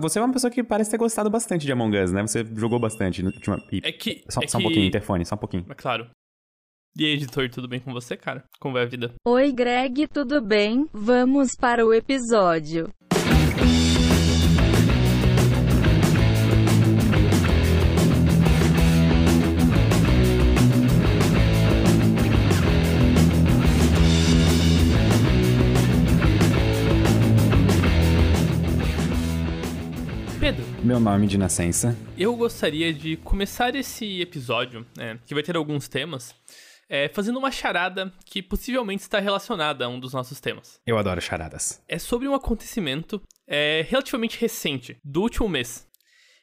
Você é uma pessoa que parece ter gostado bastante de Among Us, né? Você jogou bastante no última. É que. Só, é só um que... pouquinho, interfone, só um pouquinho. É claro. E aí, editor, tudo bem com você, cara? Como vai a vida? Oi, Greg, tudo bem? Vamos para o episódio. Meu nome de nascença. eu gostaria de começar esse episódio, né, que vai ter alguns temas, é, fazendo uma charada que possivelmente está relacionada a um dos nossos temas. Eu adoro charadas. É sobre um acontecimento é, relativamente recente, do último mês,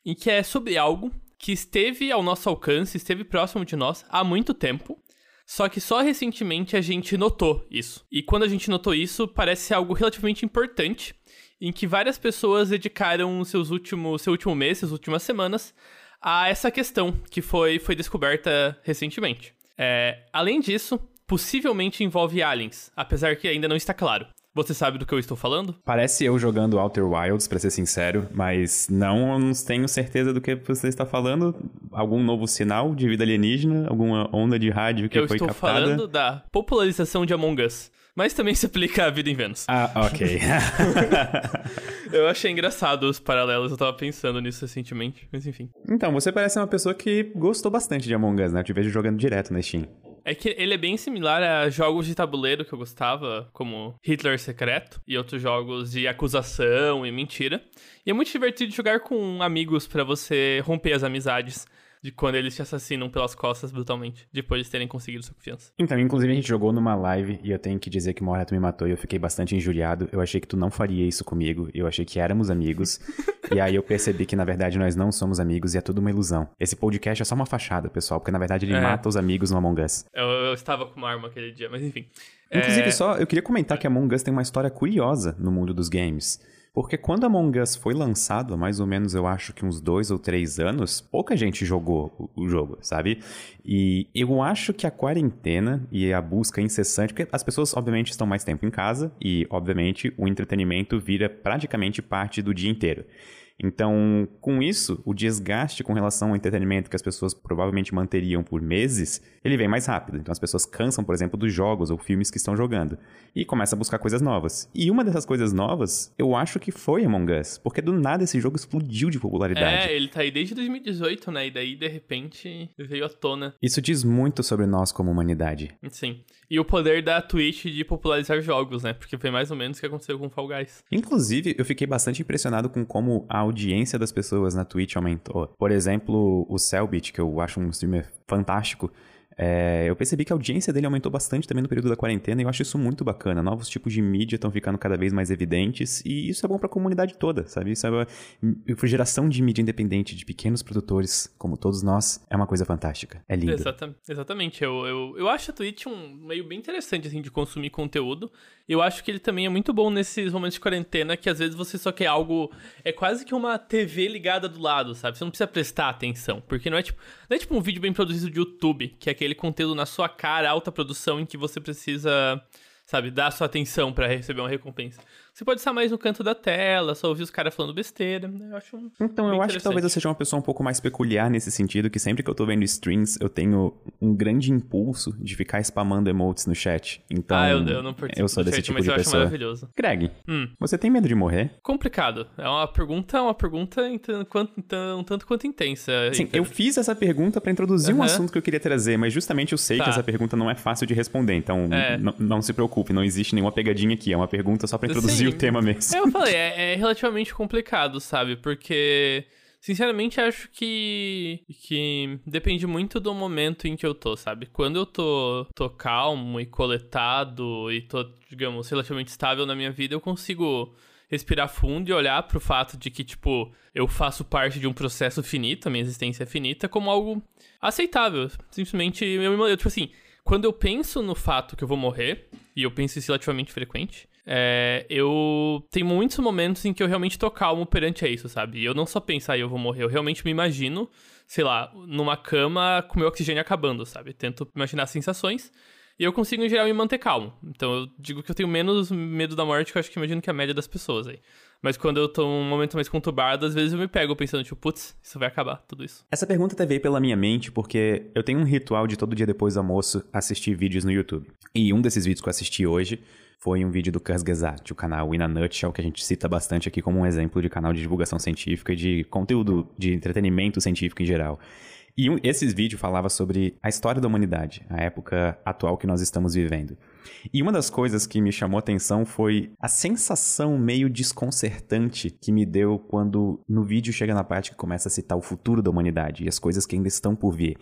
em que é sobre algo que esteve ao nosso alcance, esteve próximo de nós há muito tempo, só que só recentemente a gente notou isso. E quando a gente notou isso, parece algo relativamente importante, em que várias pessoas dedicaram seus últimos, seu último mês, suas últimas semanas, a essa questão que foi, foi descoberta recentemente. É, além disso, possivelmente envolve aliens, apesar que ainda não está claro. Você sabe do que eu estou falando? Parece eu jogando Outer Wilds, pra ser sincero, mas não, não tenho certeza do que você está falando. Algum novo sinal de vida alienígena? Alguma onda de rádio que eu foi estou captada? falando da popularização de Among Us. Mas também se aplica à vida em Vênus. Ah, ok. Eu achei engraçado os paralelos, eu tava pensando nisso recentemente, mas enfim. então, você parece uma pessoa que gostou bastante de Among Us, né? Eu te vejo jogando direto na Steam. É que ele é bem similar a jogos de tabuleiro que eu gostava, como Hitler Secreto e outros jogos de acusação e mentira. E é muito divertido jogar com amigos pra você romper as amizades de quando eles te assassinam pelas costas brutalmente, depois de terem conseguido sua confiança. Então, inclusive a gente jogou numa live e eu tenho que dizer que uma hora tu me matou e eu fiquei bastante injuriado. Eu achei que tu não faria isso comigo, eu achei que éramos amigos. e aí eu percebi que na verdade nós não somos amigos e é tudo uma ilusão. Esse podcast é só uma fachada, pessoal, porque na verdade ele É. mata os amigos no Among Us. Eu, eu estava com uma arma aquele dia, mas enfim. Inclusive, É, só eu queria comentar que Among Us tem uma história curiosa no mundo dos games. Porque quando Among Us foi lançado, há mais ou menos eu acho que uns dois ou três anos, pouca gente jogou o, jogo, sabe? E eu acho que a quarentena e a busca incessante, porque as pessoas obviamente estão mais tempo em casa e obviamente o entretenimento vira praticamente parte do dia inteiro. Então, com isso, o desgaste com relação ao entretenimento que as pessoas provavelmente manteriam por meses, ele vem mais rápido. Então, as pessoas cansam, por exemplo, dos jogos ou filmes que estão jogando e começam a buscar coisas novas. E uma dessas coisas novas, eu acho que foi Among Us, porque do nada esse jogo explodiu de popularidade. É, ele tá aí desde 2018, né? E daí, de repente, veio à tona. Isso diz muito sobre nós como humanidade. Sim. E o poder da Twitch de popularizar jogos, né? Porque foi mais ou menos o que aconteceu com Fall Guys. Inclusive, eu fiquei bastante impressionado com como a audiência das pessoas na Twitch aumentou. Por exemplo, o Cellbit, que eu acho um streamer fantástico, é, eu percebi que a audiência dele aumentou bastante também no período da quarentena e eu acho isso muito bacana. Novos tipos de mídia estão ficando cada vez mais evidentes e isso é bom pra comunidade toda, sabe? Isso é uma geração de mídia independente de pequenos produtores, como todos nós, é uma coisa fantástica. É lindo. Exata- exatamente. Eu, eu, eu acho a Twitch um meio bem interessante, assim, de consumir conteúdo. Eu acho que ele também é muito bom nesses momentos de quarentena, que às vezes você só quer algo... É quase que uma TV ligada do lado, sabe? Você não precisa prestar atenção. Porque não é tipo... Não é tipo um vídeo bem produzido de YouTube, que é aquele conteúdo na sua cara, alta produção, em que você precisa... Sabe, dar sua atenção pra receber uma recompensa. Você pode estar mais no canto da tela, só ouvir os caras falando besteira. Eu acho um Então, eu acho que talvez eu seja uma pessoa um pouco mais peculiar nesse sentido, que sempre que eu tô vendo streams, eu tenho um grande impulso de ficar spamando emotes no chat. Então, ah, eu, eu não participo eu sou desse chat, tipo mas de eu acho pessoa. maravilhoso. Greg, Hum. você tem medo de morrer? Complicado. É uma pergunta, uma pergunta quanto- tan- um tanto quanto intensa. Sim, eu fiz essa pergunta pra introduzir um Aham. assunto que eu queria trazer, mas justamente eu sei Tá. que essa pergunta não é fácil de responder, então É. não se preocupe, não existe nenhuma pegadinha aqui, é uma pergunta só pra introduzir Sim. o tema mesmo. Eu falei, é, é relativamente complicado, sabe? Porque, sinceramente, acho que, que depende muito do momento em que eu tô, sabe? Quando eu tô, tô calmo e coletado e tô, digamos, relativamente estável na minha vida, eu consigo respirar fundo e olhar pro fato de que, tipo, eu faço parte de um processo finito, a minha existência é finita, como algo aceitável. Simplesmente, eu, eu tipo assim, quando eu penso no fato que eu vou morrer, e eu penso isso relativamente frequente, é, eu tenho muitos momentos em que eu realmente tô calmo perante isso, sabe? Eu não só penso, ah, eu vou morrer, eu realmente me imagino, sei lá, numa cama com meu oxigênio acabando, sabe? Tento imaginar sensações e eu consigo, em geral, me manter calmo. Então eu digo que eu tenho menos medo da morte que eu acho que imagino que é a média das pessoas aí. Mas quando eu tô num momento mais conturbado, às vezes eu me pego pensando, tipo, putz, isso vai acabar, tudo isso. Essa pergunta até veio pela minha mente porque eu tenho um ritual de todo dia depois do almoço assistir vídeos no YouTube. E um desses vídeos que eu assisti hoje foi um vídeo do Kurzgesagt, o canal In a Nutshell, que a gente cita bastante aqui como um exemplo de canal de divulgação científica e de conteúdo de entretenimento científico em geral. E um, esses vídeos falavam sobre a história da humanidade, a época atual que nós estamos vivendo. E uma das coisas que me chamou atenção foi a sensação meio desconcertante que me deu quando no vídeo chega na parte que começa a citar o futuro da humanidade e as coisas que ainda estão por vir.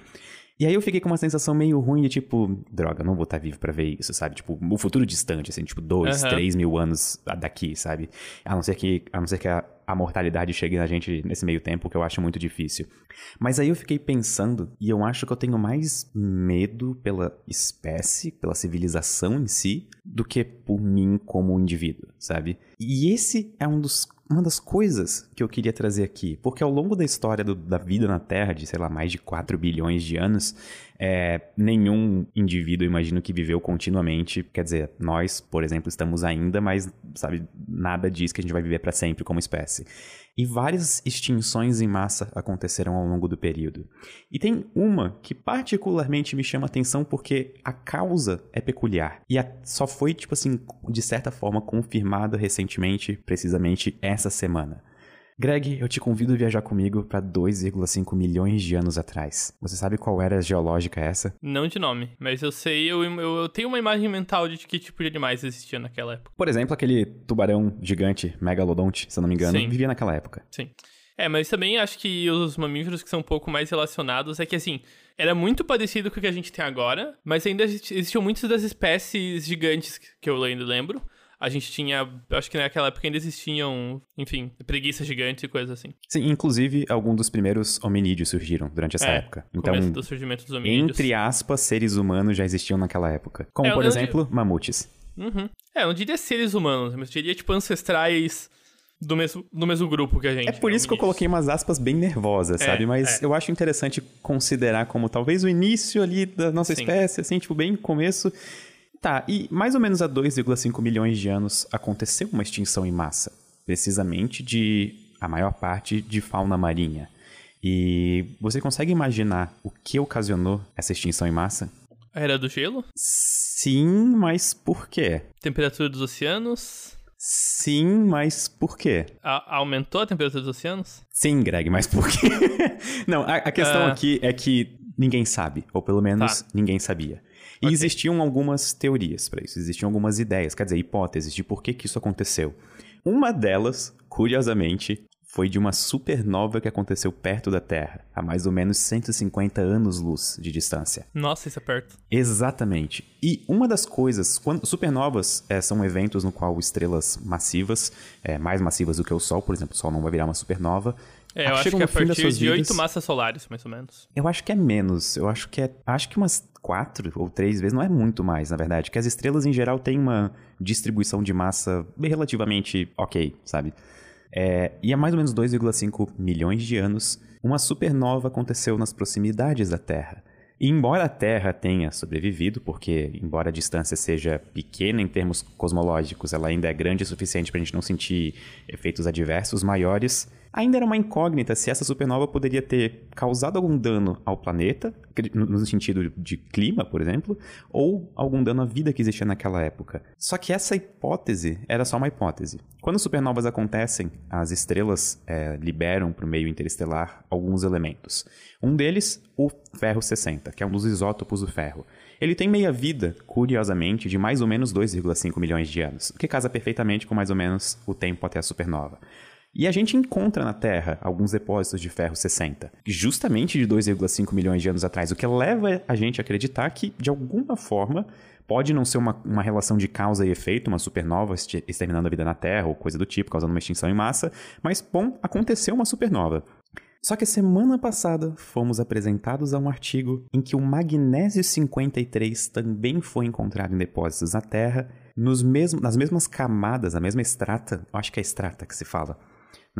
E aí eu fiquei com uma sensação meio ruim de tipo, droga, não vou estar vivo para ver isso, sabe? Tipo, o futuro distante, assim, tipo, dois, uhum. três mil anos daqui, sabe? A não ser que, a não ser que a, a mortalidade chegue na gente nesse meio tempo, que eu acho muito difícil. Mas aí eu fiquei pensando, e eu acho que eu tenho mais medo pela espécie, pela civilização em si, do que por mim como indivíduo, sabe? E esse é um dos uma das coisas que eu queria trazer aqui, porque ao longo da história do, da vida na Terra, de sei lá, mais de 4 bilhões de anos, é, nenhum indivíduo, imagino, que viveu continuamente. Quer dizer, nós, por exemplo, estamos ainda, mas, sabe, nada diz que a gente vai viver para sempre como espécie e várias extinções em massa aconteceram ao longo do período. E tem uma que particularmente me chama atenção porque a causa é peculiar e a, só foi, tipo assim, de certa forma confirmada recentemente, precisamente essa semana. Greg, eu te convido a viajar comigo para 2,5 milhões de anos atrás. Você sabe qual era a geológica essa? Não de nome, mas eu sei, eu, eu, eu, tenho uma imagem mental de que tipo de animais existia naquela época. Por exemplo, aquele tubarão gigante, megalodonte, se eu não me engano, Sim. vivia naquela época. Sim. É, mas também acho que os mamíferos que são um pouco mais relacionados é que assim, era muito parecido com o que a gente tem agora, mas ainda existiam muitas das espécies gigantes que eu ainda lembro a gente tinha. Acho que naquela época ainda existiam, enfim, preguiça gigante e coisas assim. Sim, inclusive alguns dos primeiros hominídeos surgiram durante essa é, época. Então, do surgimento dos hominídeos. entre aspas, seres humanos já existiam naquela época. Como, é, por exemplo, mamutes. Uhum. É, eu não diria seres humanos, mas diria, tipo, ancestrais do mesmo, do mesmo grupo que a gente. É por isso que eu coloquei umas aspas bem nervosas, é, sabe? Mas é. eu acho interessante considerar como talvez o início ali da nossa Sim. espécie, assim, tipo, bem começo. Tá, e mais ou menos há 2,5 milhões de anos aconteceu uma extinção em massa, precisamente de a maior parte de fauna marinha. E você consegue imaginar o que ocasionou essa extinção em massa? A era do gelo? Sim, mas por quê? Temperatura dos oceanos? Sim, mas por quê? A aumentou a temperatura dos oceanos? Sim, Greg, mas por quê? Não, a, a questão uh... aqui é que ninguém sabe, ou pelo menos tá. ninguém sabia. E okay. existiam algumas teorias para isso, existiam algumas ideias, quer dizer, hipóteses de por que, que isso aconteceu. Uma delas, curiosamente, foi de uma supernova que aconteceu perto da Terra, a mais ou menos 150 anos-luz de distância. Nossa, isso é perto. Exatamente. E uma das coisas, quando supernovas é, são eventos no qual estrelas massivas, é, mais massivas do que o Sol, por exemplo, o Sol não vai virar uma supernova, é, eu acho que é a partir de oito massas solares, mais ou menos. Eu acho que é menos. Eu acho que é. Acho que umas quatro ou três vezes, não é muito mais, na verdade. Que as estrelas, em geral, têm uma distribuição de massa relativamente ok, sabe? É, e há mais ou menos 2,5 milhões de anos, uma supernova aconteceu nas proximidades da Terra. E embora a Terra tenha sobrevivido, porque embora a distância seja pequena em termos cosmológicos, ela ainda é grande o suficiente para a gente não sentir efeitos adversos maiores, ainda era uma incógnita se essa supernova poderia ter causado algum dano ao planeta, no sentido de clima, por exemplo, ou algum dano à vida que existia naquela época. Só que essa hipótese era só uma hipótese. Quando supernovas acontecem, as estrelas é, liberam para o meio interestelar alguns elementos. Um deles, o ferro 60, que é um dos isótopos do ferro. Ele tem meia-vida, curiosamente, de mais ou menos 2,5 milhões de anos, o que casa perfeitamente com mais ou menos o tempo até a supernova. E a gente encontra na Terra alguns depósitos de ferro 60, justamente de 2,5 milhões de anos atrás, o que leva a gente a acreditar que, de alguma forma, pode não ser uma, uma relação de causa e efeito, uma supernova exterminando a vida na Terra ou coisa do tipo, causando uma extinção em massa, mas, bom, aconteceu uma supernova. Só que semana passada fomos apresentados a um artigo em que o magnésio 53 também foi encontrado em depósitos na Terra, nos mesmo, nas mesmas camadas, a mesma extrata, acho que é extrata que se fala,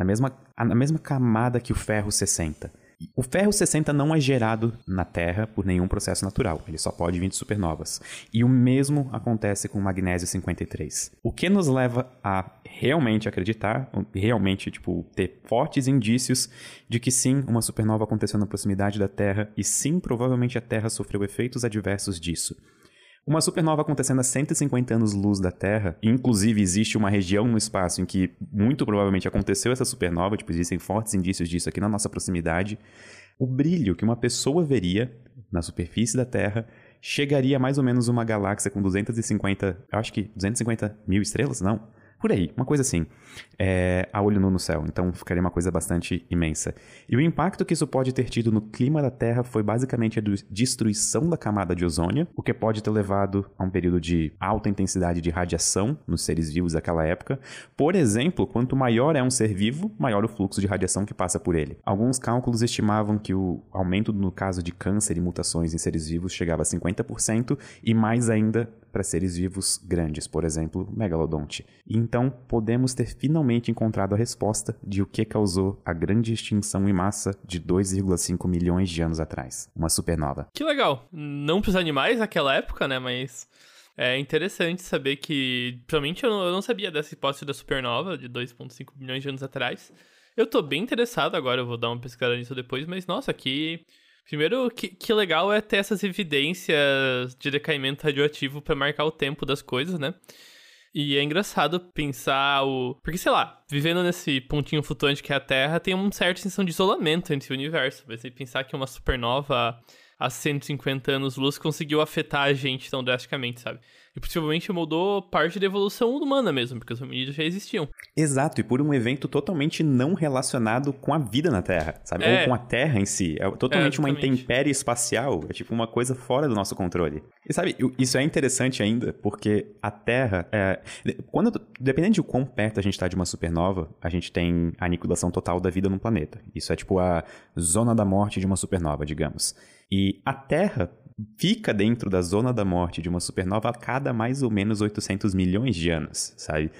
na mesma, na mesma camada que o ferro 60. O ferro 60 não é gerado na Terra por nenhum processo natural, ele só pode vir de supernovas. E o mesmo acontece com o magnésio 53. O que nos leva a realmente acreditar, realmente tipo ter fortes indícios de que sim, uma supernova aconteceu na proximidade da Terra e sim, provavelmente a Terra sofreu efeitos adversos disso. Uma supernova acontecendo a 150 anos-luz da Terra, inclusive existe uma região no espaço em que muito provavelmente aconteceu essa supernova, tipo, existem fortes indícios disso aqui na nossa proximidade. O brilho que uma pessoa veria na superfície da Terra chegaria a mais ou menos uma galáxia com 250, eu acho que 250 mil estrelas, não? Por aí, uma coisa assim, é, a olho nu no céu. Então ficaria uma coisa bastante imensa. E o impacto que isso pode ter tido no clima da Terra foi basicamente a destruição da camada de ozônio, o que pode ter levado a um período de alta intensidade de radiação nos seres vivos daquela época. Por exemplo, quanto maior é um ser vivo, maior o fluxo de radiação que passa por ele. Alguns cálculos estimavam que o aumento no caso de câncer e mutações em seres vivos chegava a 50% e mais ainda para seres vivos grandes, por exemplo, megalodonte. Então, podemos ter finalmente encontrado a resposta de o que causou a grande extinção em massa de 2,5 milhões de anos atrás, uma supernova. Que legal. Não para os animais naquela época, né, mas é interessante saber que, principalmente eu não sabia dessa hipótese da supernova de 2,5 milhões de anos atrás. Eu tô bem interessado agora, eu vou dar uma pesquisada nisso depois, mas nossa, que Primeiro, que, que legal é ter essas evidências de decaimento radioativo para marcar o tempo das coisas, né? E é engraçado pensar o. Porque, sei lá, vivendo nesse pontinho flutuante que é a Terra, tem uma certa sensação de isolamento entre o universo. Você pensar que uma supernova há 150 anos-luz conseguiu afetar a gente tão drasticamente, sabe? E possivelmente mudou parte da evolução humana mesmo, porque os hominídeos já existiam. Exato, e por um evento totalmente não relacionado com a vida na Terra, sabe? É. Ou com a Terra em si. É totalmente é, uma intempérie espacial, é tipo uma coisa fora do nosso controle. E sabe, isso é interessante ainda, porque a Terra, é... quando dependendo de quão perto a gente está de uma supernova, a gente tem a aniquilação total da vida no planeta. Isso é tipo a zona da morte de uma supernova, digamos. E a Terra fica dentro da zona da morte de uma supernova a cada mais ou menos 800 milhões de anos, sabe?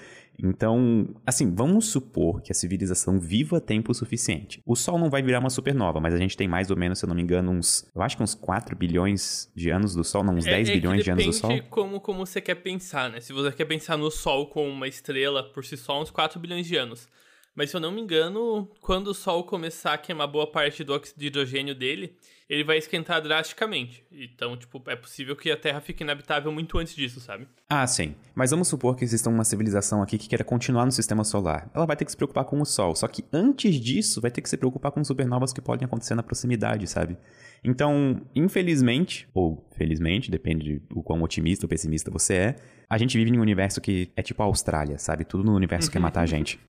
Então, assim, vamos supor que a civilização viva tempo suficiente. O Sol não vai virar uma supernova, mas a gente tem mais ou menos, se eu não me engano, uns. Eu acho que uns 4 bilhões de anos do Sol, não, uns é, 10 é bilhões de anos do Sol. Depende como, como você quer pensar, né? Se você quer pensar no Sol como uma estrela por si só, uns 4 bilhões de anos. Mas se eu não me engano, quando o Sol começar a queimar boa parte do óxido de hidrogênio dele, ele vai esquentar drasticamente. Então, tipo, é possível que a Terra fique inabitável muito antes disso, sabe? Ah, sim. Mas vamos supor que exista uma civilização aqui que queira continuar no sistema solar. Ela vai ter que se preocupar com o Sol. Só que antes disso, vai ter que se preocupar com supernovas que podem acontecer na proximidade, sabe? Então, infelizmente, ou felizmente, depende do quão otimista ou pessimista você é, a gente vive em um universo que é tipo a Austrália, sabe? Tudo no universo quer matar a gente.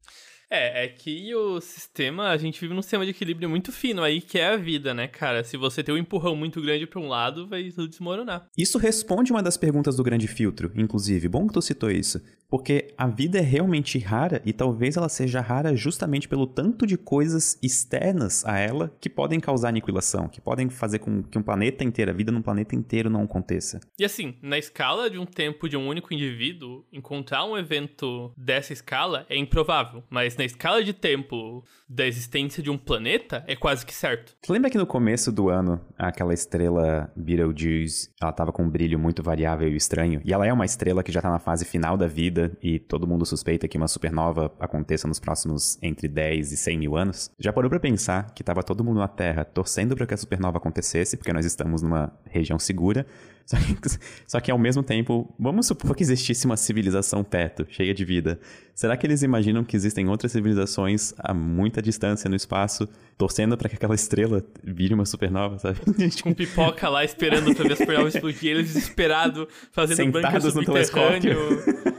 É, é que o sistema, a gente vive num sistema de equilíbrio muito fino aí, que é a vida, né, cara? Se você tem um empurrão muito grande para um lado, vai tudo desmoronar. Isso responde uma das perguntas do grande filtro, inclusive. Bom que tu citou isso. Porque a vida é realmente rara e talvez ela seja rara justamente pelo tanto de coisas externas a ela que podem causar aniquilação, que podem fazer com que um planeta inteiro, a vida num planeta inteiro não aconteça. E assim, na escala de um tempo de um único indivíduo, encontrar um evento dessa escala é improvável, mas na escala de tempo da existência de um planeta, é quase que certo. Tu lembra que no começo do ano, aquela estrela Betelgeuse, ela tava com um brilho muito variável e estranho, e ela é uma estrela que já tá na fase final da vida, e todo mundo suspeita que uma supernova aconteça nos próximos entre 10 e 100 mil anos? Já parou pra pensar que tava todo mundo na Terra torcendo para que a supernova acontecesse, porque nós estamos numa região segura, só que, só que ao mesmo tempo, vamos supor que existisse uma civilização perto, cheia de vida. Será que eles imaginam que existem outras civilizações a muita distância no espaço, torcendo para que aquela estrela vire uma supernova, sabe? Com pipoca lá esperando pra ver a supernova explodir, eles desesperados, fazendo Sentados no telescópio.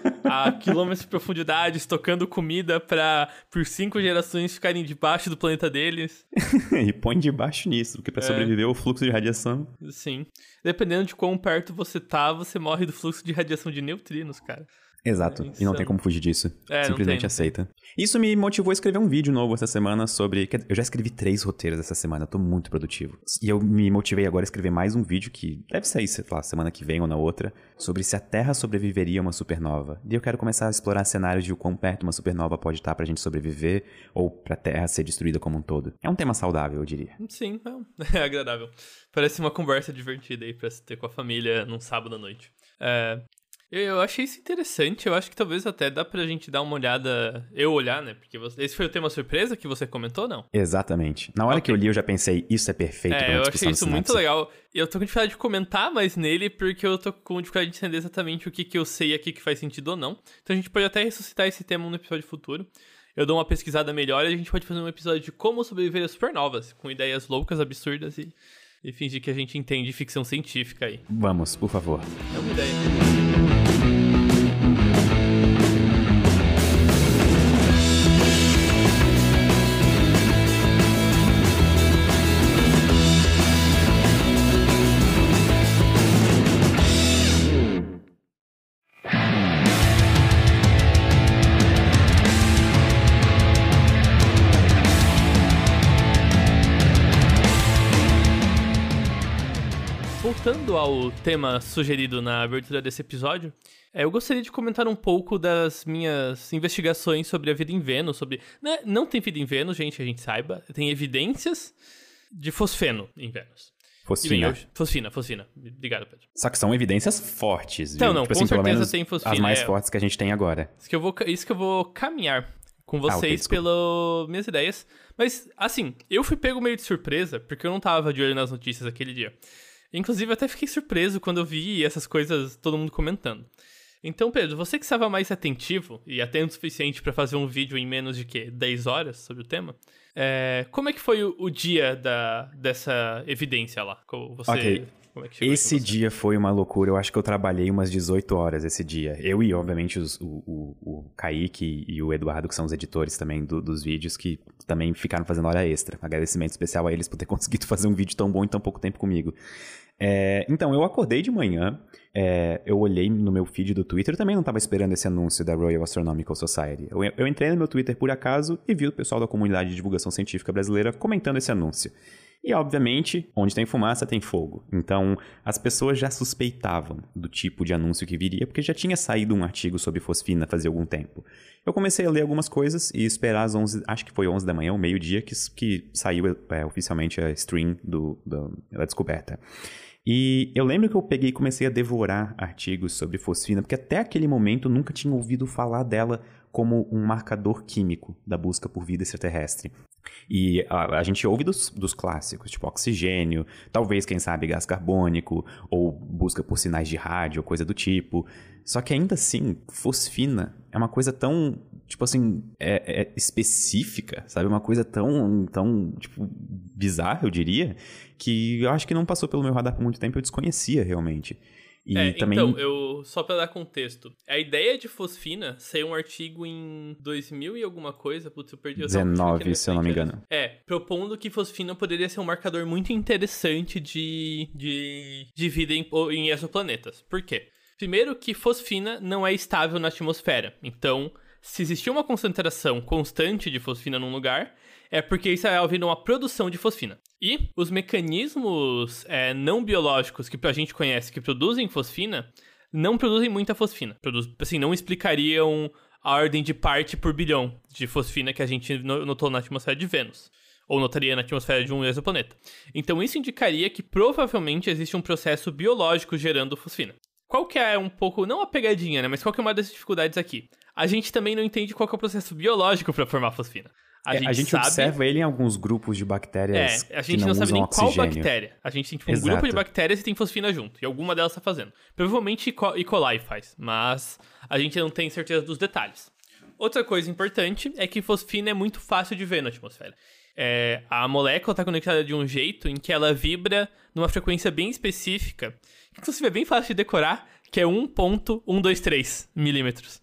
a quilômetros de profundidade, estocando comida para por cinco gerações ficarem debaixo do planeta deles. e põe debaixo nisso, porque para é. sobreviver o fluxo de radiação. Sim. Dependendo de quão perto você tá, você morre do fluxo de radiação de neutrinos, cara. Exato. E não tem como fugir disso. É, Simplesmente aceita. Isso me motivou a escrever um vídeo novo essa semana sobre. Eu já escrevi três roteiros essa semana, eu tô muito produtivo. E eu me motivei agora a escrever mais um vídeo que deve sair, sei lá, semana que vem ou na outra, sobre se a Terra sobreviveria a uma supernova. E eu quero começar a explorar cenários de o quão perto uma supernova pode estar pra gente sobreviver ou pra Terra ser destruída como um todo. É um tema saudável, eu diria. Sim, é, é agradável. Parece uma conversa divertida aí pra se ter com a família num sábado à noite. É, eu, achei isso interessante. Eu acho que talvez até dá pra gente dar uma olhada. Eu olhar, né? Porque você- esse foi o tema surpresa que você comentou, não? Exatamente. Na hora que eu li, eu já pensei, isso é perfeito pra É, eu achei isso muito legal. E eu tô com dificuldade de comentar mais nele, porque eu tô com dificuldade de entender exatamente o que, que eu sei aqui que faz sentido ou não. Então a gente pode até ressuscitar esse tema no episódio futuro. Eu dou uma pesquisada melhor e a gente pode fazer um episódio de como sobreviver a supernovas, com ideias loucas, absurdas e, e fingir que a gente entende ficção científica aí. Vamos, por favor. É uma ideia. Ao tema sugerido na abertura desse episódio, é, eu gostaria de comentar um pouco das minhas investigações sobre a vida em Vênus, sobre... né, não tem vida em Vênus, gente, a gente saiba. Tem evidências de fosfeno em Vênus. Fosfina. eu- Fosfina, fosfina. Obrigado, Pedro. Só que são evidências fortes, Então, viu? não, tipo com assim, certeza tem fosfina, as mais é. fortes que a gente tem agora. Isso que eu vou, isso que eu vou caminhar com vocês desculpa. pelas minhas ideias. Mas, assim, eu fui pego meio de surpresa, porque eu não tava de olho nas notícias aquele dia. Inclusive, eu até fiquei surpreso quando eu vi essas coisas, todo mundo comentando. Então, Pedro, você que estava mais atentivo e atento o suficiente pra fazer um vídeo em menos de quê? 10 horas sobre o tema? é, como é que foi o, o dia da, dessa evidência lá? Como Você, Ok. como é que Esse dia foi uma loucura. Eu acho que eu trabalhei umas 18 horas esse dia. Eu e, obviamente, os- o, o, o Kaique e o Eduardo, que são os editores também do- dos vídeos, que também ficaram fazendo hora extra. Agradecimento especial a eles por ter conseguido fazer um vídeo tão bom em tão pouco tempo comigo. É, então, eu acordei de manhã, é, eu olhei no meu feed do Twitter, eu também não estava esperando esse anúncio da Royal Astronomical Society. Eu, eu entrei no meu Twitter por acaso e vi o pessoal da comunidade de divulgação científica brasileira comentando esse anúncio. E, obviamente, onde tem fumaça, tem fogo. Então, as pessoas já suspeitavam do tipo de anúncio que viria, porque já tinha saído um artigo sobre fosfina fazia algum tempo. Eu comecei a ler algumas coisas e esperar às 11, acho que foi 11 da manhã, o meio-dia, que, que saiu é, oficialmente a stream do, do- da descoberta. E eu lembro que eu peguei e comecei a devorar artigos sobre fosfina, porque até aquele momento eu nunca tinha ouvido falar dela como um marcador químico da busca por vida extraterrestre. E a, a gente ouve dos, dos clássicos, tipo oxigênio, talvez, quem sabe, gás carbônico, ou busca por sinais de rádio, coisa do tipo. Só que ainda assim, fosfina é uma coisa tão, tipo assim, é, é específica, sabe? Uma coisa tão, tão, tipo, bizarra, eu diria, que eu acho que não passou pelo meu radar por muito tempo, eu desconhecia realmente. E É, também. então, eu só pra dar contexto. A ideia de fosfina saiu um artigo em 2000 e alguma coisa, putz, eu perdi eu tava 19, pequeno, se eu não me engano. É, propondo que fosfina poderia ser um marcador muito interessante de, de, de vida em, em exoplanetas. Por quê? Primeiro que fosfina não é estável na atmosfera. Então, se existir uma concentração constante de fosfina num lugar, é porque está havendo uma produção de fosfina. E os mecanismos é, não biológicos que a gente conhece que produzem fosfina não produzem muita fosfina. Produz, assim, não explicariam a ordem de parte por bilhão de fosfina que a gente no- notou na atmosfera de Vênus. Ou notaria na atmosfera de um exoplaneta. Então isso indicaria que provavelmente existe um processo biológico gerando fosfina. Qual que é um pouco, não a pegadinha, né? Mas qual que é uma das dificuldades aqui? A gente também não entende qual é o processo biológico para formar fosfina. A É, gente, a gente sabe... observa ele em alguns grupos de bactérias É, a gente não, não, sabe nem qual oxigênio. bactéria. A gente tem tipo, um Exato. grupo de bactérias e tem fosfina junto. E alguma delas tá fazendo. Provavelmente E. E. coli faz, mas a gente não tem certeza dos detalhes. Outra coisa importante é que fosfina é muito fácil de ver na atmosfera. É, a molécula está conectada de um jeito em que ela vibra numa frequência bem específica, que inclusive é bem fácil de decorar, que é 1.123 milímetros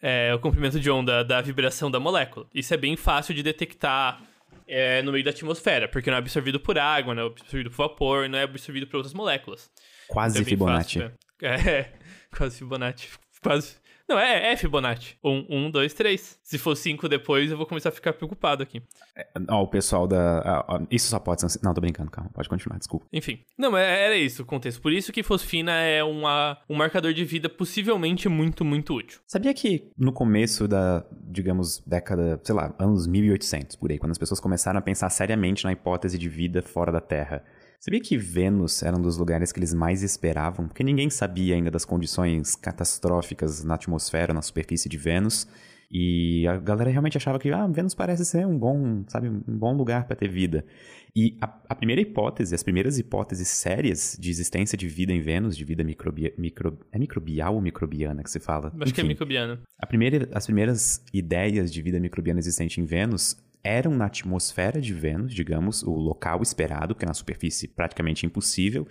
é, o comprimento de onda da vibração da molécula. Isso é bem fácil de detectar é, no meio da atmosfera, porque não é absorvido por água, não é absorvido por vapor, não é absorvido por outras moléculas. Quase Então é Fibonacci. fácil, né? É, quase Fibonacci. Quase Não, é, é Fibonacci. Um, um, dois, três. Se for cinco depois, eu vou começar a ficar preocupado aqui. É, ó, o pessoal da. Ah, isso só pode ser. Não, tô brincando, calma. Pode continuar, desculpa. Enfim. Não, era isso o contexto. Por isso que fosfina é uma, um marcador de vida possivelmente muito, muito útil. Sabia que no começo da, digamos, década, sei lá, anos 1800, por aí, quando as pessoas começaram a pensar seriamente na hipótese de vida fora da Terra, Sabia que Vênus era um dos lugares que eles mais esperavam? Porque ninguém sabia ainda das condições catastróficas na atmosfera, na superfície de Vênus. E a galera realmente achava que ah, Vênus parece ser um bom, sabe, um bom lugar para ter vida. E a, a, primeira hipótese, as primeiras hipóteses sérias de existência de vida em Vênus, de vida microbia, micro, é microbial ou microbiana que se fala? Acho Enfim, que é microbiana. A primeira, as primeiras ideias de vida microbiana existente em Vênus eram na atmosfera de Vênus, digamos, o local esperado, que é na superfície praticamente impossível,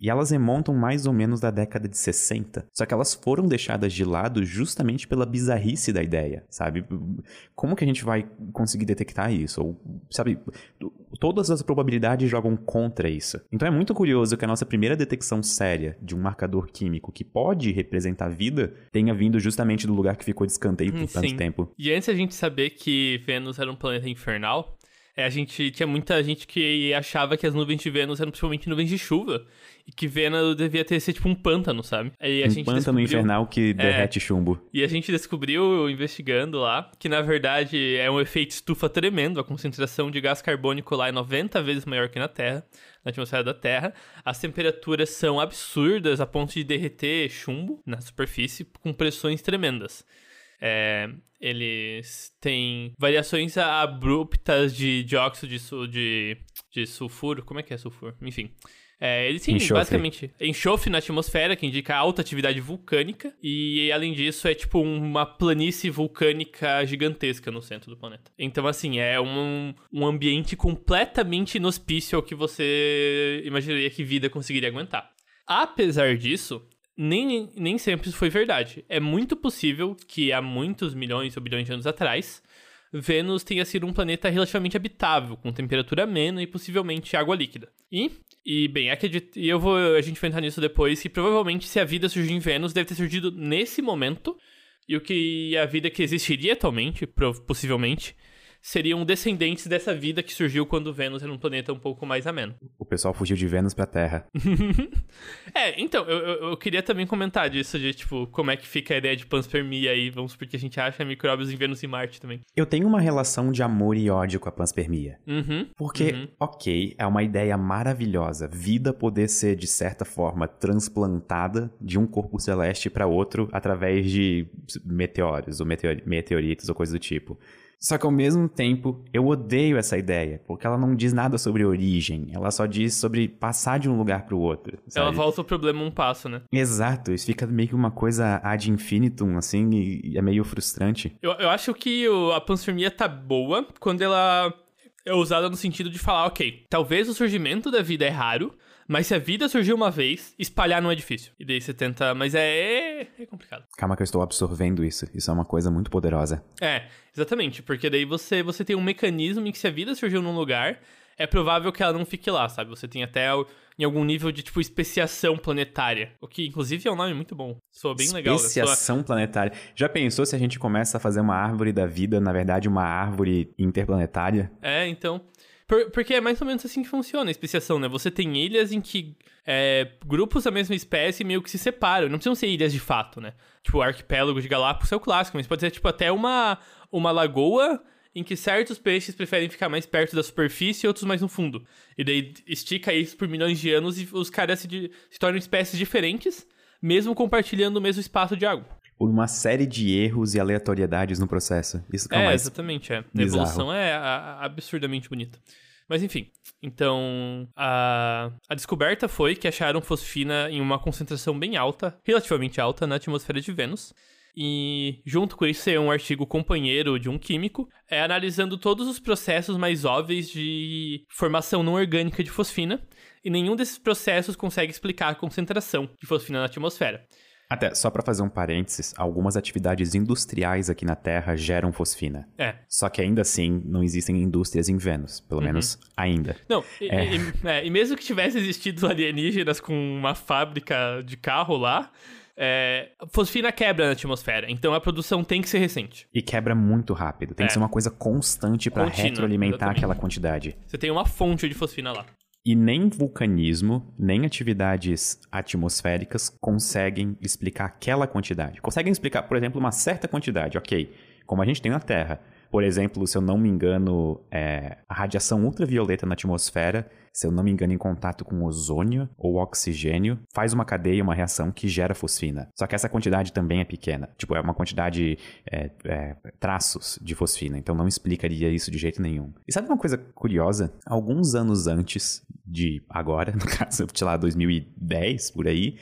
e elas remontam mais ou menos da década de 60. Só que elas foram deixadas de lado justamente pela bizarrice da ideia, sabe? Como que a gente vai conseguir detectar isso? Ou, sabe, todas as probabilidades jogam contra isso. Então é muito curioso que a nossa primeira detecção séria de um marcador químico que pode representar vida tenha vindo justamente do lugar que ficou de escanteio por hum, tanto Sim. tempo. E antes a gente saber que Vênus era um planeta infernal, é, a gente tinha muita gente que achava que as nuvens de Vênus eram principalmente nuvens de chuva. E que Vênus devia ter ser tipo um pântano, sabe? Aí a um gente pântano descobriu... infernal que é. derrete é, chumbo. E a gente descobriu, investigando lá, que na verdade é um efeito estufa tremendo. A concentração de gás carbônico lá é 90 vezes maior que na Terra, na atmosfera da Terra. As temperaturas são absurdas a ponto de derreter chumbo na superfície com pressões tremendas. É, eles têm variações abruptas de dióxido de, de, de sulfuro. Como é que é sulfuro? Enfim. É, eles têm enxofre. basicamente enxofre na atmosfera, que indica alta atividade vulcânica. E além disso, é tipo uma planície vulcânica gigantesca no centro do planeta. Então, assim, é um, um ambiente completamente inhospício ao que você imaginaria que vida conseguiria aguentar. Apesar disso, nem, nem sempre isso foi verdade. É muito possível que há muitos milhões ou bilhões de anos atrás, Vênus tenha sido um planeta relativamente habitável, com temperatura amena e possivelmente água líquida. E, e bem, acredito, e eu vou, a gente vai entrar nisso depois, que provavelmente se a vida surgiu em Vênus, deve ter surgido nesse momento, e o que a vida que existiria atualmente, possivelmente, seriam descendentes dessa vida que surgiu quando Vênus era um planeta um pouco mais ameno. O pessoal fugiu de Vênus pra Terra. é, então, eu, eu, queria também comentar disso, de tipo, como é que fica a ideia de panspermia aí, vamos porque a gente acha micróbios em Vênus e Marte também. Eu tenho uma relação de amor e ódio com a panspermia. Uhum, porque, uhum. ok, é uma ideia maravilhosa, vida poder ser, de certa forma, transplantada de um corpo celeste para outro através de meteoros, ou meteoritos, ou coisa do tipo. Só que ao mesmo tempo, eu odeio essa ideia, porque ela não diz nada sobre origem, ela só diz sobre passar de um lugar para o outro. Sabe? Ela volta o problema um passo, né? Exato, isso fica meio que uma coisa ad infinitum, assim, e é meio frustrante. Eu, eu acho que a panspermia tá boa quando ela é usada no sentido de falar, ok, talvez o surgimento da vida é raro, mas se a vida surgiu uma vez, espalhar não é difícil. E daí você tenta. Mas é, é, complicado. Calma que eu estou absorvendo isso. Isso é uma coisa muito poderosa. É, exatamente. Porque daí você, você tem um mecanismo em que se a vida surgiu num lugar, é provável que ela não fique lá, sabe? Você tem até em algum nível de, tipo, especiação planetária. O que, inclusive, é um nome muito bom. Soa bem legal. Especiação planetária. Já pensou se a gente começa a fazer uma árvore da vida, na verdade, uma árvore interplanetária? É, então. Por, porque é mais ou menos assim que funciona a especiação, né? Você tem ilhas em que é, grupos da mesma espécie meio que se separam. Não precisam ser ilhas de fato, né? Tipo, o arquipélago de Galápagos é o clássico, mas pode ser, tipo, até uma, uma lagoa em que certos peixes preferem ficar mais perto da superfície e outros mais no fundo. E daí estica isso por milhões de anos e os caras se, se tornam espécies diferentes, mesmo compartilhando o mesmo espaço de água por uma série de erros e aleatoriedades no processo. Isso que é, é exatamente, é. A evolução é absurdamente bonita. Mas enfim, então a, a descoberta foi que acharam fosfina em uma concentração bem alta, relativamente alta, na atmosfera de Vênus. E junto com isso é um artigo companheiro de um químico, é analisando todos os processos mais óbvios de formação não orgânica de fosfina, e nenhum desses processos consegue explicar a concentração de fosfina na atmosfera. Até, só para fazer um parênteses, algumas atividades industriais aqui na Terra geram fosfina. É. Só que ainda assim, não existem indústrias em Vênus, pelo uhum. menos ainda. Não, e, é. E, é, e mesmo que tivesse existido alienígenas com uma fábrica de carro lá, é, fosfina quebra na atmosfera, então a produção tem que ser recente. E quebra muito rápido. Tem É. que ser uma coisa constante pra Contínua, retroalimentar exatamente. aquela quantidade. Você tem uma fonte de fosfina lá. E nem vulcanismo, nem atividades atmosféricas conseguem explicar aquela quantidade. Conseguem explicar, por exemplo, uma certa quantidade, ok, como a gente tem na Terra. Por exemplo, se eu não me engano, é, a radiação ultravioleta na atmosfera, se eu não me engano, em contato com ozônio ou oxigênio, faz uma cadeia, uma reação que gera fosfina. Só que essa quantidade também é pequena. Tipo, é uma quantidade, é, é, traços de fosfina. Então não explicaria isso de jeito nenhum. E sabe uma coisa curiosa? Alguns anos antes de agora, no caso, sei lá, 2010, por aí,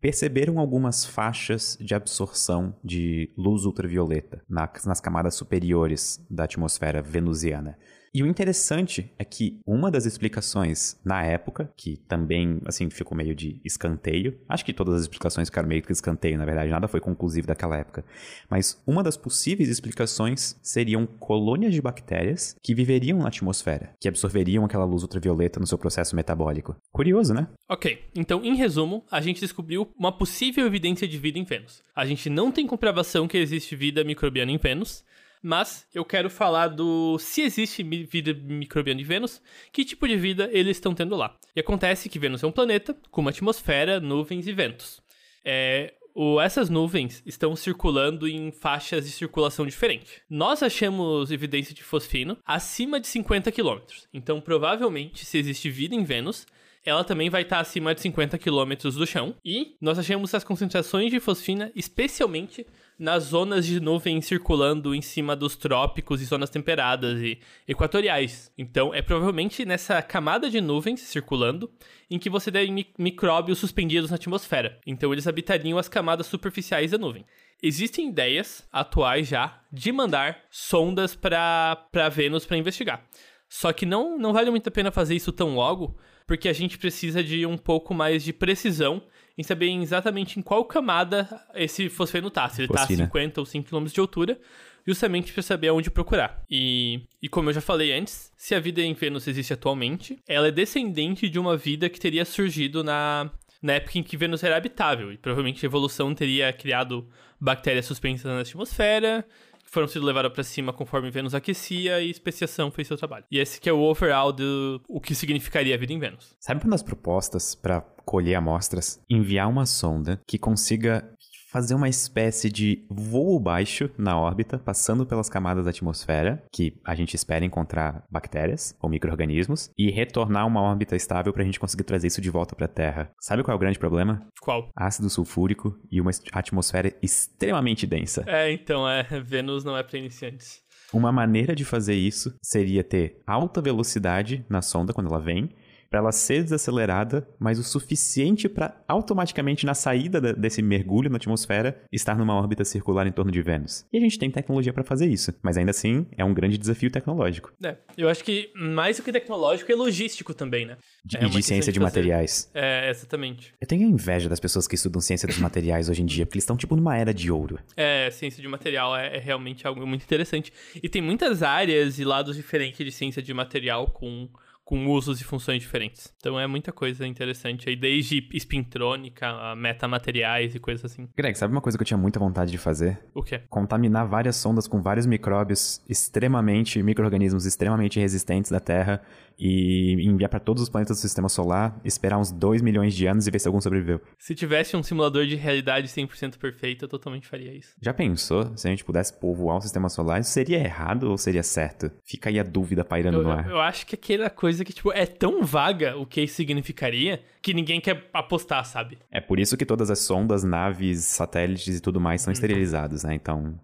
perceberam algumas faixas de absorção de luz ultravioleta na- nas camadas superiores da atmosfera venusiana. E o interessante é que uma das explicações na época, que também, assim, ficou meio de escanteio, acho que todas as explicações ficaram meio que escanteio, na verdade, nada foi conclusivo daquela época, mas uma das possíveis explicações seriam colônias de bactérias que viveriam na atmosfera, que absorveriam aquela luz ultravioleta no seu processo metabólico. Curioso, né? Ok, então em resumo, a gente descobriu uma possível evidência de vida em Vênus. A gente não tem comprovação que existe vida microbiana em Vênus, mas eu quero falar do se existe vida microbiana em Vênus, que tipo de vida eles estão tendo lá. E acontece que Vênus é um planeta com uma atmosfera, nuvens e ventos. É, o- essas nuvens estão circulando em faixas de circulação diferentes. Nós achamos evidência de fosfino acima de 50 km. Então, provavelmente, se existe vida em Vênus, ela também vai estar acima de 50 km do chão. E nós achamos as concentrações de fosfina, especialmente nas zonas de nuvem circulando em cima dos trópicos e zonas temperadas e equatoriais. Então, é provavelmente nessa camada de nuvens circulando em que você tem mi- micróbios suspendidos na atmosfera. Então, eles habitariam as camadas superficiais da nuvem. Existem ideias atuais já de mandar sondas para Vênus para investigar. Só que não, não vale muito a pena fazer isso tão logo, porque a gente precisa de um pouco mais de precisão em saber exatamente em qual camada esse fosfeno tá. Se ele tá a Fosfina. 50 ou 5 km de altura, justamente para saber aonde procurar. E, e como eu já falei antes, se a vida em Vênus existe atualmente, ela é descendente de uma vida que teria surgido na, na época em que Vênus era habitável. E provavelmente a evolução teria criado bactérias suspensas na atmosfera, foram sendo levadas para cima conforme Vênus aquecia e especiação fez seu trabalho. E esse que é o overall do o que significaria a vida em Vênus. Sabe uma das propostas para colher amostras? Enviar uma sonda que consiga fazer uma espécie de voo baixo na órbita, passando pelas camadas da atmosfera, que a gente espera encontrar bactérias ou micro-organismos, e retornar uma órbita estável para a gente conseguir trazer isso de volta para a Terra. Sabe qual é o grande problema? Qual? Ácido sulfúrico e uma atmosfera extremamente densa. É, então, é, Vênus não é para iniciantes. Uma maneira de fazer isso seria ter alta velocidade na sonda quando ela vem, para ela ser desacelerada, mas o suficiente para automaticamente na saída da- desse mergulho na atmosfera estar numa órbita circular em torno de Vênus. E a gente tem tecnologia para fazer isso, mas ainda assim é um grande desafio tecnológico É, eu acho que mais do que tecnológico é logístico também, né? de, É e de ciência de de materiais. É, exatamente. Eu tenho inveja das pessoas que estudam ciência dos materiais hoje em dia, porque eles estão tipo numa era de ouro. É, ciência de material é, é realmente algo muito interessante. E tem muitas áreas e lados diferentes de ciência de material com, com usos e funções diferentes. Então é muita coisa interessante aí, desde espintrônica, a metamateriais e coisas assim. Greg, sabe uma coisa que eu tinha muita vontade de fazer? O quê? contaminar várias sondas com vários micróbios extremamente, micro-organismos extremamente resistentes da Terra e enviar para todos os planetas do sistema solar, esperar uns 2 milhões de anos e ver se algum sobreviveu. Se tivesse um simulador de realidade 100% perfeito, eu totalmente faria isso. Já pensou se a gente pudesse povoar o sistema solar? Isso seria errado ou seria certo? Fica aí a dúvida pairando Eu, no eu, ar. eu acho que aquela coisa que, tipo, é tão vaga o que isso significaria que ninguém quer apostar, sabe? É por isso que todas as sondas, naves, satélites e tudo mais são esterilizados, né? Então,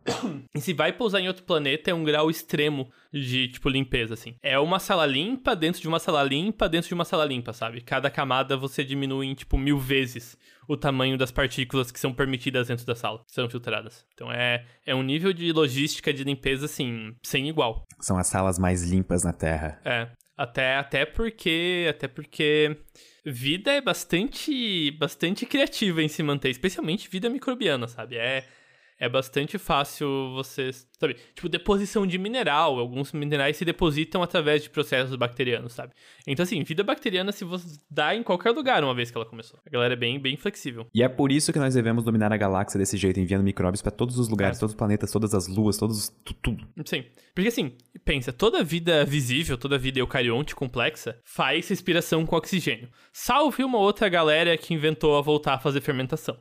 E se vai pousar em outro planeta, é um grau extremo de, tipo, limpeza, assim. É uma sala limpa dentro de uma sala limpa dentro de uma sala limpa, sabe? Cada camada você diminui em, tipo, mil vezes o tamanho das partículas que são permitidas dentro da sala, que são filtradas. Então é, é um nível de logística de limpeza, assim, sem igual. são as salas mais limpas na Terra. É. Até, até porque. Até porque. Vida é bastante. bastante criativa em se manter, especialmente vida microbiana, sabe? É. é bastante fácil você, sabe? Tipo, deposição de mineral. Alguns minerais se depositam através de processos bacterianos, sabe? Então, assim, vida bacteriana se você dá em qualquer lugar uma vez que ela começou. A galera é bem, bem flexível. E é por isso que nós devemos dominar a galáxia desse jeito, enviando micróbios para todos os lugares, é. todos os planetas, todas as luas, todos. tudo. Sim. Porque, assim, pensa, toda vida visível, toda vida eucarionte complexa faz respiração com oxigênio. Salve uma outra galera que inventou a voltar a fazer fermentação.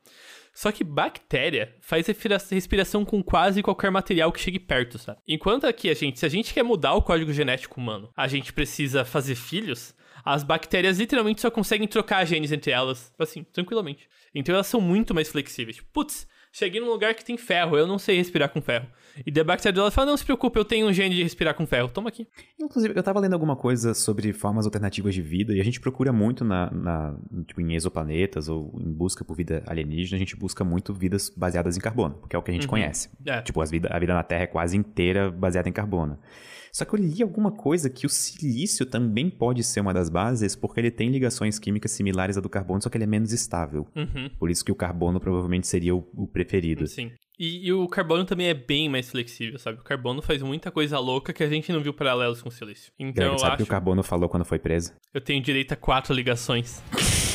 Só que bactéria faz respiração com quase qualquer material que chegue perto, sabe? Enquanto aqui a gente, se a gente quer mudar o código genético humano, a gente precisa fazer filhos, as bactérias literalmente só conseguem trocar genes entre elas, assim, tranquilamente. Então elas são muito mais flexíveis. Putz, cheguei num lugar que tem ferro, eu não sei respirar com ferro. E The Bacteria dela fala, não se preocupe, eu tenho um gene de respirar com ferro, toma aqui. Inclusive, eu tava lendo alguma coisa sobre formas alternativas de vida, e a gente procura muito na, na tipo, em exoplanetas ou em busca por vida alienígena, a gente busca muito vidas baseadas em carbono, porque é o que a gente uhum. conhece. É. Tipo, vida, a vida na Terra é quase inteira baseada em carbono. Só que eu li alguma coisa que o silício também pode ser uma das bases, porque ele tem ligações químicas similares à do carbono, só que ele é menos estável. Uhum. Por isso que o carbono provavelmente seria o, o preferido. Sim. E, e, o carbono também é bem mais flexível, sabe? O carbono faz muita coisa louca que a gente não viu paralelos com o silício. Então, Greg, sabe o que o carbono falou quando foi preso? Eu tenho direito a quatro ligações.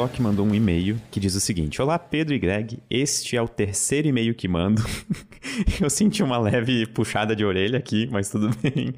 Locke mandou um e-mail que diz o seguinte: Olá, Pedro e Greg, este é o terceiro e-mail que mando. Eu senti uma leve puxada de orelha aqui, mas tudo bem.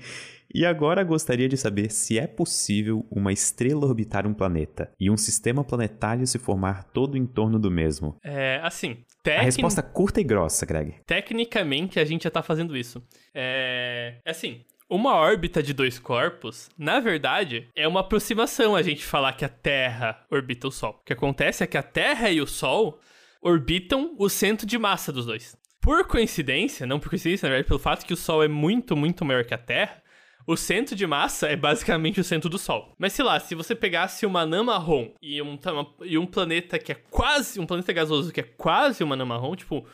E agora gostaria de saber se é possível uma estrela orbitar um planeta e um sistema planetário se formar todo em torno do mesmo. É, assim. Tec... A resposta curta e grossa, Greg. Tecnicamente, a gente já tá fazendo isso. É. é assim, uma órbita de dois corpos, na verdade, é uma aproximação a gente falar que a Terra orbita o Sol. O que acontece é que a Terra e o Sol orbitam o centro de massa dos dois. Por coincidência, não por coincidência, na verdade, pelo fato que o Sol é muito, muito maior que a Terra, o centro de massa é basicamente o centro do Sol. Mas sei lá, se você pegasse uma anã marrom e um, e um planeta que é quase. um planeta gasoso que é quase uma anã marrom, tipo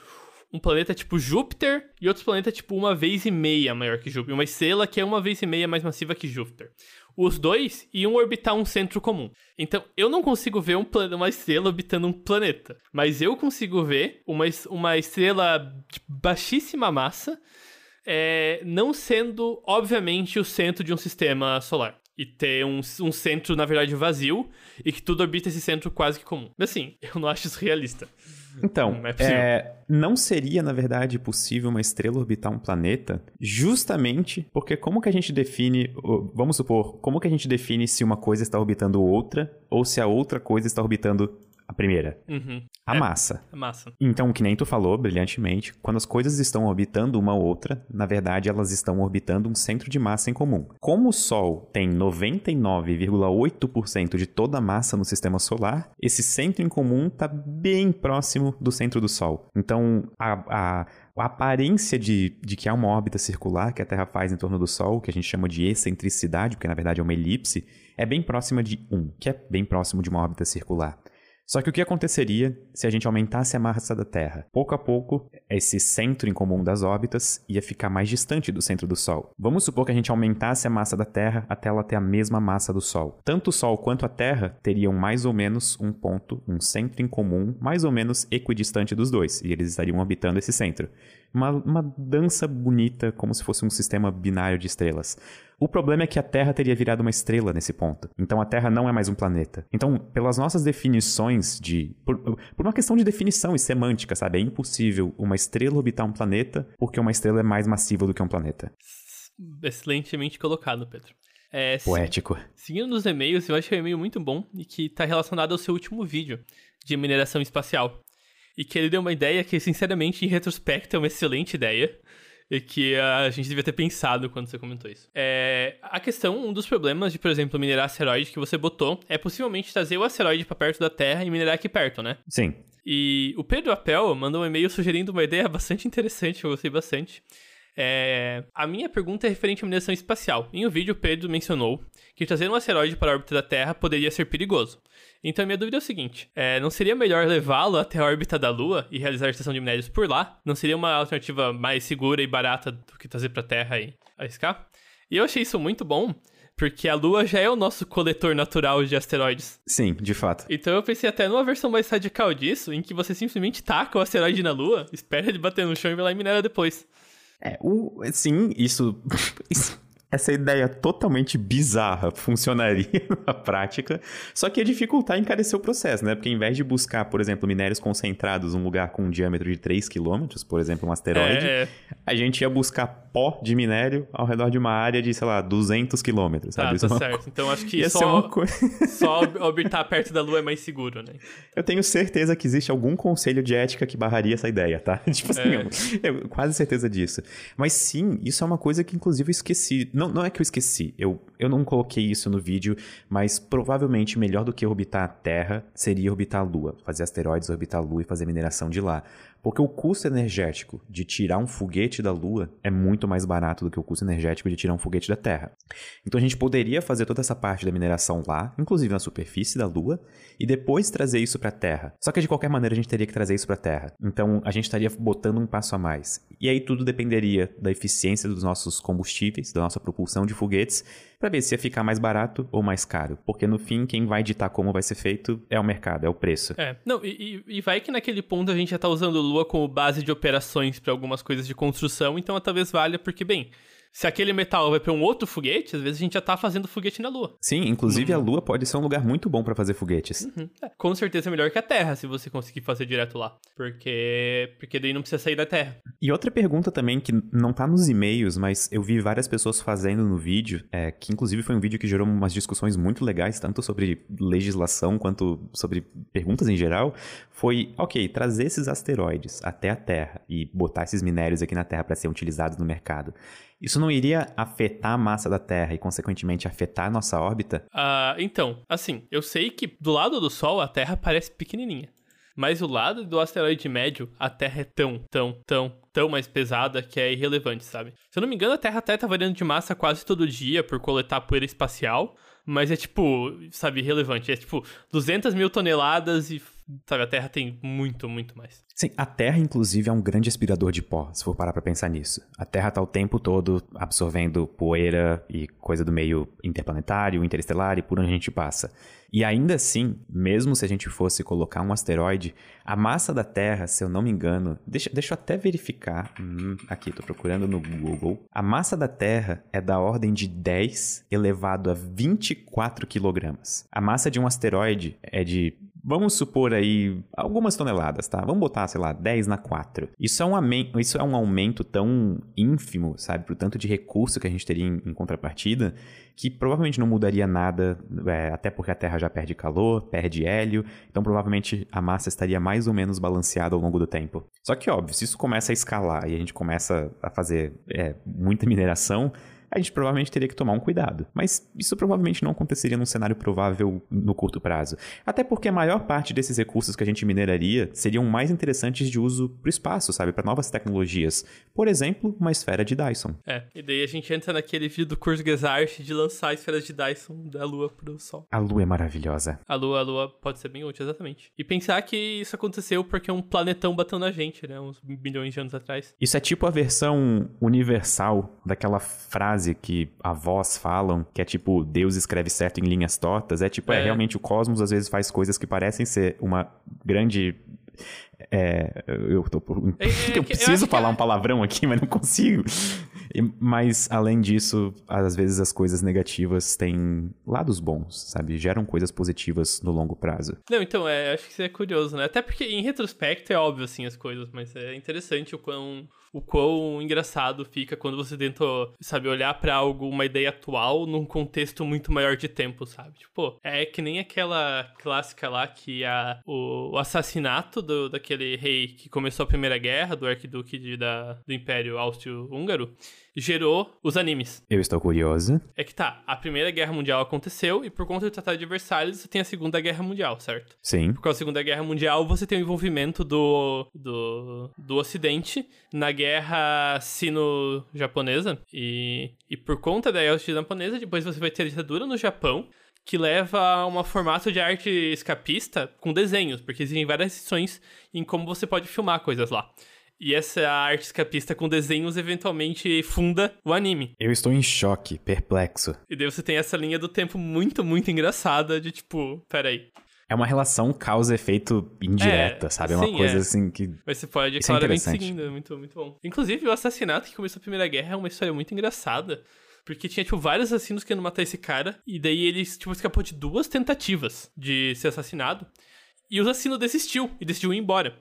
um planeta tipo Júpiter e outro planeta tipo uma vez e meia maior que Júpiter. Uma estrela que é uma vez e meia mais massiva que Júpiter. Os dois iam orbitar um centro comum. Então, eu não consigo ver um uma estrela orbitando um planeta. Mas eu consigo ver uma, uma estrela de baixíssima massa é, não sendo, obviamente, o centro de um sistema solar e ter um, um centro, na verdade, vazio e que tudo orbita esse centro quase que comum. Assim, eu não acho isso realista. Então, não, é é, não seria, na verdade, possível uma estrela orbitar um planeta justamente porque como que a gente define, vamos supor, como que a gente define se uma coisa está orbitando outra ou se a outra coisa está orbitando a primeira. Uhum. A é, massa. A massa. Então, que nem tu falou brilhantemente, quando as coisas estão orbitando uma outra, na verdade elas estão orbitando um centro de massa em comum. Como o Sol tem 99,8% de toda a massa no sistema solar, esse centro em comum está bem próximo do centro do Sol. Então, a, a a aparência de, de que há uma órbita circular que a Terra faz em torno do Sol, que a gente chama de excentricidade, porque na verdade é uma elipse, é bem próxima de 1, que é bem próximo de uma órbita circular. Só que o que aconteceria se a gente aumentasse a massa da Terra? Pouco a pouco, esse centro em comum das órbitas ia ficar mais distante do centro do Sol. Vamos supor que a gente aumentasse a massa da Terra até ela ter a mesma massa do Sol. Tanto o Sol quanto a Terra teriam mais ou menos um ponto, um centro em comum, mais ou menos equidistante dos dois, e eles estariam orbitando esse centro. Uma, uma dança bonita, como se fosse um sistema binário de estrelas. O problema é que a Terra teria virado uma estrela nesse ponto. Então a Terra não é mais um planeta. Então, pelas nossas definições de. Por, por uma questão de definição e semântica, sabe? É impossível uma estrela orbitar um planeta porque uma estrela é mais massiva do que um planeta. Excelentemente colocado, Pedro. É, Poético. Seguindo nos e-mails, eu acho que é um e-mail muito bom e que está relacionado ao seu último vídeo de mineração espacial. E que ele deu uma ideia que, sinceramente, em retrospecto, é uma excelente ideia e que a gente devia ter pensado quando você comentou isso. É, a questão, um dos problemas de, por exemplo, minerar asteroide que você botou é possivelmente trazer o asteroide para perto da Terra e minerar aqui perto, né? Sim. E o Pedro Apel mandou um e-mail sugerindo uma ideia bastante interessante, eu gostei bastante. É... A minha pergunta é referente à mineração espacial. Em um vídeo, Pedro mencionou que trazer um asteroide para a órbita da Terra poderia ser perigoso. Então, minha dúvida é o seguinte: é, não seria melhor levá-lo até a órbita da Lua e realizar a extração de minérios por lá? Não seria uma alternativa mais segura e barata do que trazer para a Terra e arriscar? E eu achei isso muito bom, porque a Lua já é o nosso coletor natural de asteroides. Sim, de fato. Então eu pensei até numa versão mais radical disso, em que você simplesmente taca o asteroide na Lua, espera ele bater no chão e vai lá e minera depois. É, o, sim, isso, isso essa ideia totalmente bizarra funcionaria na prática, só que ia dificultar e encarecer o processo, né? Porque em vez de buscar, por exemplo, minérios concentrados num lugar com um diâmetro de 3 km, por exemplo, um asteroide, é... a gente ia buscar pó de minério ao redor de uma área de, sei lá, 200 km, sabe? Ah, tá é certo. Co... Então acho que só, co... só orbitar perto da Lua é mais seguro, né? Eu tenho certeza que existe algum conselho de ética que barraria essa ideia, tá? Tipo assim, é. eu, eu, quase certeza disso. Mas sim, isso é uma coisa que inclusive eu esqueci não, não é que eu esqueci, eu, eu não coloquei isso no vídeo, mas provavelmente melhor do que orbitar a Terra seria orbitar a Lua, fazer asteroides, orbitar a Lua e fazer mineração de lá. Porque o custo energético de tirar um foguete da Lua é muito mais barato do que o custo energético de tirar um foguete da Terra. Então a gente poderia fazer toda essa parte da mineração lá, inclusive na superfície da Lua, e depois trazer isso para a Terra. Só que de qualquer maneira a gente teria que trazer isso para a Terra. Então a gente estaria botando um passo a mais. E aí tudo dependeria da eficiência dos nossos combustíveis, da nossa propulsão de foguetes para ver se ia ficar mais barato ou mais caro. Porque no fim, quem vai ditar como vai ser feito é o mercado, é o preço. É, não, e, e vai que naquele ponto a gente já tá usando Lua como base de operações para algumas coisas de construção, então talvez valha, porque, bem, se aquele metal vai para um outro foguete, às vezes a gente já tá fazendo foguete na Lua. Sim, inclusive uhum. a Lua pode ser um lugar muito bom para fazer foguetes. Uhum. É, com certeza é melhor que a Terra, se você conseguir fazer direto lá. Porque porque daí não precisa sair da Terra. E outra pergunta também que não tá nos e-mails, mas eu vi várias pessoas fazendo no vídeo, é, que inclusive foi um vídeo que gerou umas discussões muito legais, tanto sobre legislação quanto sobre perguntas em geral, foi, ok, trazer esses asteroides até a Terra e botar esses minérios aqui na Terra para serem utilizados no mercado. Isso não iria afetar a massa da Terra e, consequentemente, afetar a nossa órbita? Ah, então, assim, eu sei que do lado do Sol a Terra parece pequenininha. Mas o lado do asteroide médio, a Terra é tão, tão, tão, tão mais pesada que é irrelevante, sabe? Se eu não me engano, a Terra até tá variando de massa quase todo dia por coletar poeira espacial. Mas é tipo, sabe, irrelevante. É tipo 200 mil toneladas e Sabe, a Terra tem muito, muito mais. Sim, a Terra, inclusive, é um grande aspirador de pó, se for parar pra pensar nisso. A Terra tá o tempo todo absorvendo poeira e coisa do meio interplanetário, interestelar e por onde a gente passa. E ainda assim, mesmo se a gente fosse colocar um asteroide, a massa da Terra, se eu não me engano, deixa, deixa eu até verificar. Hum, aqui, tô procurando no Google. A massa da Terra é da ordem de 10 elevado a 24 quilogramas. A massa de um asteroide é de Vamos supor aí algumas toneladas, tá? Vamos botar, sei lá, 10 na 4. Isso é um, aumento, isso é um aumento tão ínfimo, sabe? Pro tanto de recurso que a gente teria em, em contrapartida, que provavelmente não mudaria nada, é, até porque a Terra já perde calor, perde hélio, então provavelmente a massa estaria mais ou menos balanceada ao longo do tempo. Só que, óbvio, se isso começa a escalar e a gente começa a fazer é, muita mineração, a gente provavelmente teria que tomar um cuidado. Mas isso provavelmente não aconteceria num cenário provável no curto prazo. Até porque a maior parte desses recursos que a gente mineraria seriam mais interessantes de uso para o espaço, sabe? Para novas tecnologias. Por exemplo, uma esfera de Dyson. É, e daí a gente entra naquele vídeo do Kurzgesagt de lançar esferas de Dyson da Lua para o Sol. A Lua é maravilhosa. A Lua, a Lua pode ser bem útil, exatamente. E pensar que isso aconteceu porque um planetão bateu na gente, né? Uns milhões de anos atrás. Isso é tipo a versão universal daquela frase frase que avós falam, que é tipo, Deus escreve certo em linhas tortas, é tipo, é, é. realmente o cosmos às vezes faz coisas que parecem ser uma grande é, eu, tô, é, é, eu preciso falar um palavrão aqui, mas não consigo. Mas, além disso, às vezes as coisas negativas têm lados bons, sabe? Geram coisas positivas no longo prazo. Não, então, é, acho que isso é curioso, né? Até porque, em retrospecto, é óbvio, assim, as coisas, mas é interessante o quão o quão engraçado fica quando você tenta, sabe, olhar para algo, uma ideia atual, num contexto muito maior de tempo, sabe? Tipo, é que nem aquela clássica lá que a, o, o assassinato do, daquele rei que começou a Primeira Guerra, do arquiduque de, da, do Império Áustrio-Húngaro, gerou os animes. Eu estou curioso. É que tá, a Primeira Guerra Mundial aconteceu e por conta do Tratado de Versalhes você tem a Segunda Guerra Mundial, certo? Sim. Por causa da Segunda Guerra Mundial você tem o envolvimento do, do, do Ocidente na Guerra Sino-Japonesa e, e por conta da Guerra Sino-Japonesa depois você vai ter a ditadura no Japão que leva a um formato de arte escapista com desenhos, porque existem várias seções em como você pode filmar coisas lá. E essa arte escapista com desenhos eventualmente funda o anime. Eu estou em choque, perplexo. E daí você tem essa linha do tempo muito, muito engraçada de tipo, peraí. É uma relação causa-efeito indireta, É, sabe? É uma sim, coisa é. assim que. Mas você pode Isso é claramente interessante. seguindo, é muito, muito bom. Inclusive, o assassinato que começou a Primeira Guerra é uma história muito engraçada. Porque tinha, tipo, vários assassinos querendo matar esse cara. E daí ele, tipo, escapou de duas tentativas de ser assassinado. E o assassino desistiu e decidiu ir embora.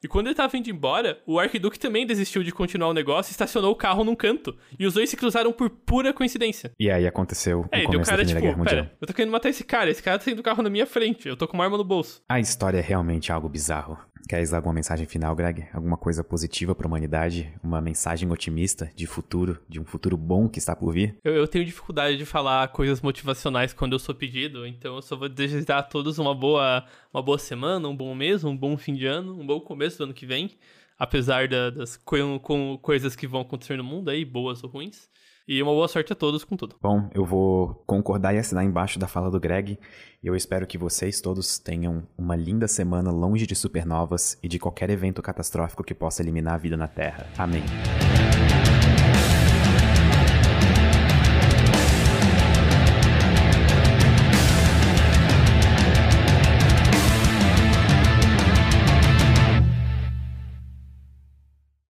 E quando ele tava indo embora, o Arquiduque também desistiu de continuar o negócio e estacionou o carro num canto. E os dois se cruzaram por pura coincidência. E aí aconteceu É, o o começo da cara, Primeira tipo, Guerra Mundial. pera, eu tô querendo matar esse cara, esse cara tá saindo do carro na minha frente, eu tô com uma arma no bolso. A história é realmente algo bizarro. Queres alguma mensagem final, Greg? Alguma coisa positiva pra humanidade? Uma mensagem otimista de futuro, de um futuro bom que está por vir? Eu, eu tenho dificuldade de falar coisas motivacionais quando eu sou pedido, então eu só vou desejar a todos uma boa, uma boa semana, um bom mês, um bom fim de ano, um bom começo do ano que vem, apesar da- das coisas que vão acontecer no mundo aí, boas ou ruins. E uma boa sorte a todos com tudo. Bom, eu vou concordar e assinar embaixo da fala do Greg. E eu espero que vocês todos tenham uma linda semana longe de supernovas e de qualquer evento catastrófico que possa eliminar a vida na Terra. Amém.